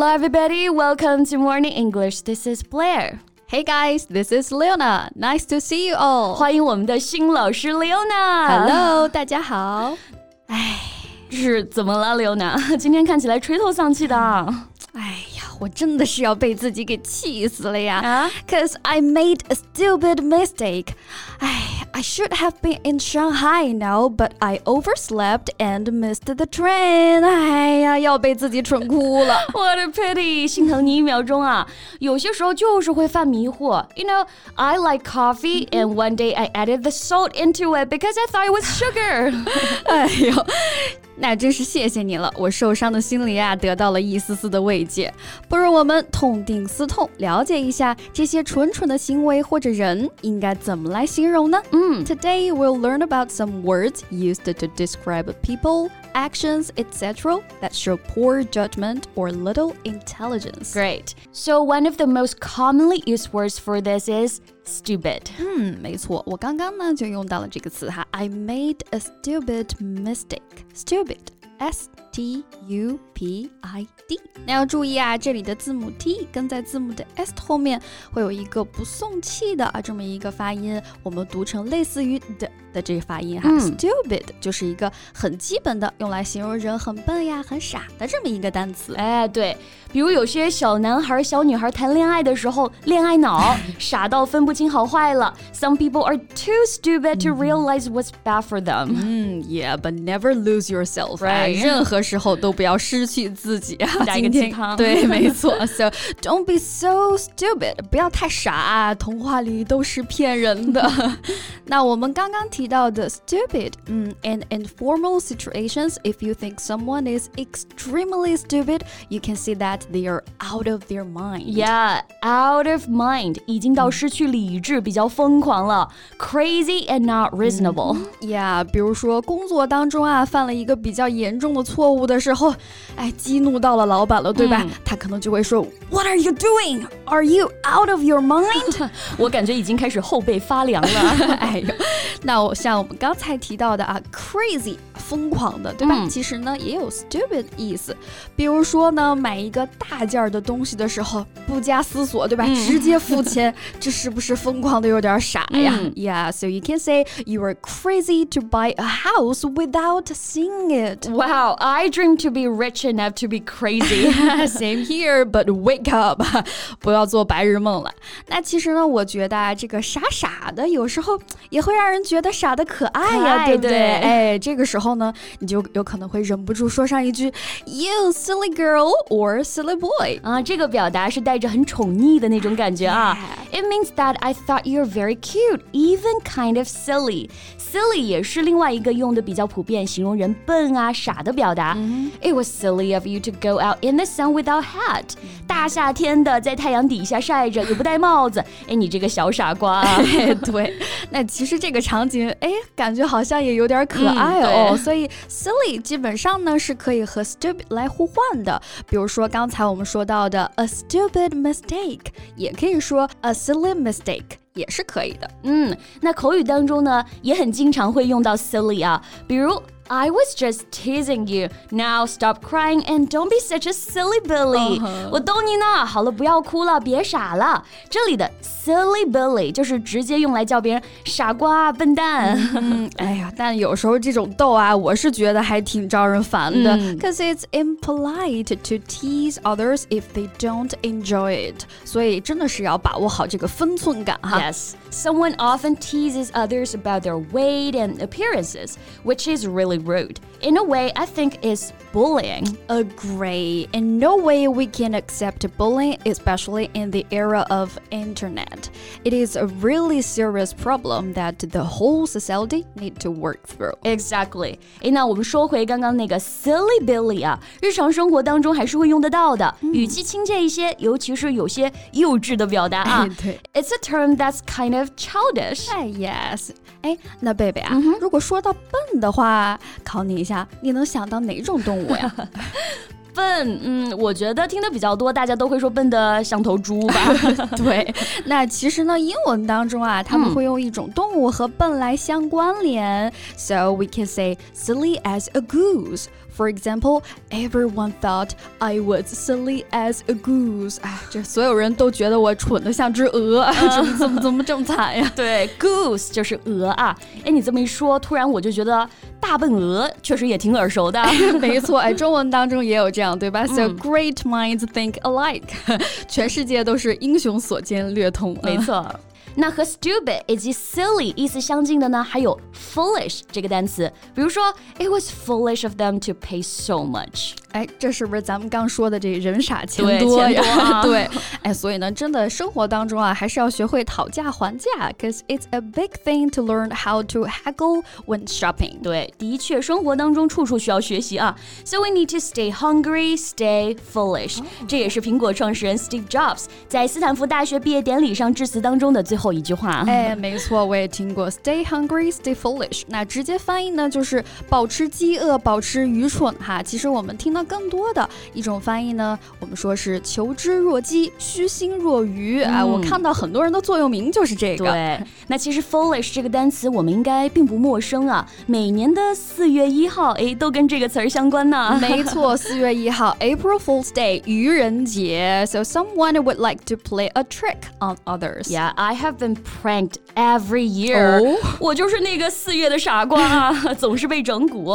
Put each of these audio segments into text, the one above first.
Hello, everybody. Welcome to Morning English. This is Blair. Hey guys, this is Leona. Nice to see you all. 欢迎我们的新老师 Leona。 Hello，大家好。是怎么了，Leona？今天看起来垂头丧气的。哎呀，我真的是要被自己给气死了呀！啊 Cause I made a stupid mistake. 哎 ，I should have been in Shanghai now, but I overslept and missed the train. 哎呀，要被自己蠢哭了。 What a pity！心疼你一秒钟啊！有些时候就是会犯迷惑。You know, I like coffee, and one day I added the salt into it because I thought it was sugar. 哎呦，那真是谢谢你了，我受伤的心灵啊得到了一丝丝的慰藉。不如我们痛定思痛，了解一下这些蠢蠢的行为或者人应该怎么来形容呢？嗯 ，Today we'll learn about some words used to describe people, actions, etc. that show poor judgment or little intelligence. Great. So one of the most commonly used words for this is stupid. 嗯，没错，我刚刚呢就用到了这个词哈，I made a stupid mistake. Stupid, S T U P I D。那要注意啊，这里的字母 T 跟在字母的 S 后面会有一个不送气的啊这么一个发音，我们读成类似于的的这个发音哈。嗯 Stupid 就是一个很基本的用来形容人很笨呀、很傻的这么一个单词。哎，对，比如有些小男孩、小女孩谈恋爱的时候，恋爱脑，傻到分不清好坏了。Some people are too stupid to realize what's bad for them. 嗯，Yeah，but never lose yourself，、 Right 哎任何 时候都不要失去自己啊。加一个今天鸡汤对，没错。So don't be so stupid，不要太傻啊，童话里都是骗人的。那我们刚刚提到的 stupid，嗯，in informal situations, if you think someone is extremely stupid, you can see that they are out of their mind. Yeah, out of mind，已经到失去理智，比较疯狂了，crazy and not reasonable。呀比如说工作当中啊，犯了一个比较严重的错误 的时候，哎，激怒到了老板了，对吧？嗯他可能就会说，What are you doing? Are you out of your mind? 我感觉已经开始后背发凉了。哎呦，那我像我们刚才提到的啊，crazy 疯狂的，对吧？嗯其实呢也有 stupid 意思，比如说呢，买一个大件儿的东西的时候，不加思索，对吧？嗯直接付钱，这是不是疯狂的有点傻呀、嗯 y e a h so you can say you are crazy to buy a house without seeing it. Wow, I dream to be rich enough to be crazy. Same here, but wake up，不要做白日梦了。那其实呢，我觉得啊，这个傻傻的，有时候也会让人觉得傻的可爱呀，可爱对不对？对哎，这个时候呢，你就有可能会忍不住说上一句 “You silly girl” or “silly boy”。啊，这个表达是带着很宠溺的那种感觉啊。It means that I thought you're very cute, even kind of silly. Silly 也是另外一个用的比较普遍，形容人笨啊、傻的表达。 It was silly of you to go out in the sun without hat. 大夏天的在太阳底下晒着，也不戴帽子。哎，你这个小傻瓜 对，那其实这个场景，哎，感觉好像也有点可爱哦。所以 silly 基本上呢是可以和 stupid 来互换的。比如说刚才我们说到的 a stupid mistake，也可以说 a silly mistake，也是可以的。嗯，那口语当中呢，也很经常会用到 silly 啊，比如 I was just teasing you. Now stop crying and don't be such a silly Billy. 我逗你呢，好了，不要哭了，别傻了。这里的 silly Billy 就是直接用来叫别人傻瓜、笨蛋。嗯，哎呀，但有时候这种逗啊，我是觉得还挺招人烦的嗯，cause it's impolite to tease others if they don't enjoy it。所以真的是要把握好这个分寸感哈。 Yes, someone often teases others about their weight and appearances, which is really rude. In a way, I think is bullying. Agree. In no way we can accept bullying, especially in the era of internet. It is a really serious problem that the whole society need to work through. Exactly。诶，那我们说回刚刚那个 silly Billy 啊，日常生活当中还是会用得到的，语气亲切一些，尤其是有些幼稚的表达啊。对 It's a term that's kind of childish. 哎，yes，哎，那贝贝啊，如果说到笨的话， 考你一下，你能想到哪种动物呀？笨 笨，嗯，我觉得听的比较多，大家都会说笨的像头猪吧。对，那其实呢，英文当中啊，他们会用一种动物和笨来相关联。So we can say silly as a goose. For example, everyone thought I was silly as a goose。哎，这所有人都觉得我蠢的像只鹅，怎么怎么怎么这么惨呀？对，goose 就是鹅啊。哎，你这么一说，突然我就觉得大笨鹅确实也挺耳熟的。没错，哎，中文当中也有这样，对吧？So great minds think alike。全世界都是英雄所见略同。没错。 那和 stupid 以及 silly 意思相近的呢，还有 foolish 这个单词。比如说，It was foolish of them to pay so much。哎，这是不是咱们刚说的这人傻钱多呀？对，哎，所以呢，真的生活当中啊，还是要学会讨价还价，cause it's a big thing to learn how to haggle when shopping。对，的确，生活当中处处需要学习啊。So we need to stay hungry, stay foolish。这也是苹果创始人 Steve Jobs 在斯坦福大学毕业典礼上致辞当中的最 后一句话。哎，没错，我也听过 stay hungry, stay foolish。那直接翻译呢，就是保持饥饿，保持愚蠢哈。其实我们听到。更多的一种翻译呢，我们说是求知若饥，虚心若愚啊。我看到很多人的座右铭就是这个。对，那其实 foolish 这个单词我们应该并不陌生啊。每年的四月一号，哎，都跟这个词儿相关呢。没错，四月一号，April Fool's Day，愚人节。So someone would like to play a trick on others. Yeah, I have been pranked every year. 我就是那个四月的傻瓜啊，总是被整蛊。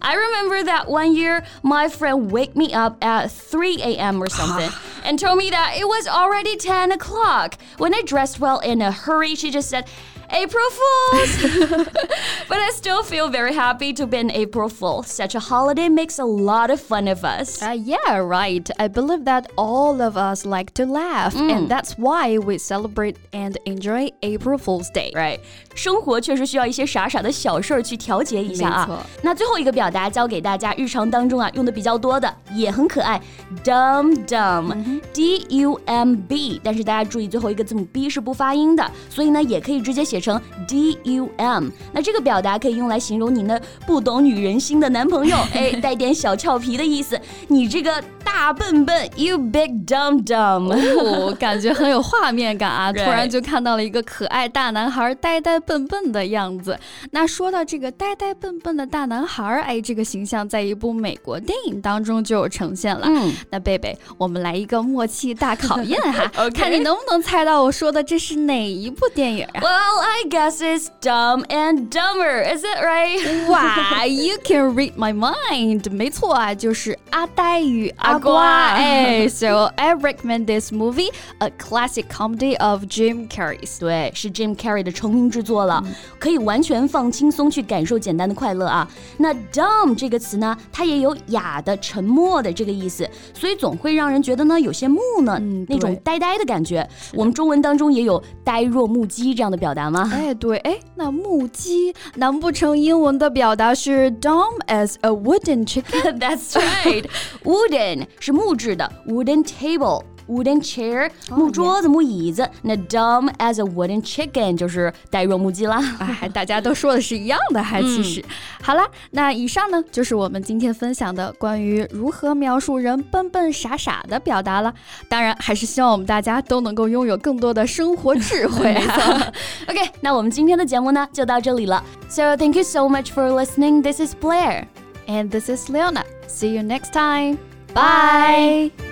I remember that one year, my my friend wake me up at 3 a.m. or something and told me that it was already 10 o'clock. When I dressed well in a hurry, she just said, April Fools! but I still feel very happy to be an April Fool. Such a holiday makes a lot of fun of us. Uh, yeah, right. I believe that all of us like to laugh, mm. and that's why we celebrate and enjoy April Fool's Day. Right. 生活确实需要一些傻傻的小事儿去调节一下啊。那最后一个表达教给大家，日常当中啊用的比较多的，也很可爱，dumb dumb，d u m b。但是大家注意最后一个字母 b 是不发音的，所以呢也可以直接写 成 d u m。那这个表达可以用来形容你那不懂女人心的男朋友，哎，带点小俏皮的意思。你这个大笨笨，you big dumb dumb，哦，感觉很有画面感啊！突然就看到了一个可爱大男孩呆呆。笨笨的样子。那说到这个呆呆笨笨的大男孩，哎，这个形象在一部美国电影当中就有呈现了。嗯，那贝贝，我们来一个默契大考验哈，看你能不能猜到我说的这是哪一部电影？Well, I guess it's Dumb and Dumber, is it right? 哇，You can read my mind。没错啊，就是阿呆与阿瓜。哎，So I recommend this movie, a classic comedy of Jim Carrey's。对，是 Jim Carrey 的成名之作。做了，可以完全放轻松去感受简单的快乐啊。那 dumb 这个词呢，它也有哑的、沉默的这个意思，所以总会让人觉得呢有些木讷，那种呆呆的感觉。我们中文当中也有呆若木鸡这样的表达 吗？哎，对，哎，那木鸡难不成英文的表达是 dumb as a wooden chicken？That's right，wooden 是木质的，wooden table。wooden chair，木桌子、木椅子。那 dumb as a wooden chicken 就是呆若木鸡啦。哎，大家都说的是一样的，还其实。好了，那以上呢就是我们今天分享的关于如何描述人笨笨傻傻的表达了。当然，还是希望我们大家都能够拥有更多的生活智慧。OK，那我们今天的节目呢就到这里了。So thank you so much for listening. This is Blair, and this is Leona. See you next time. Bye.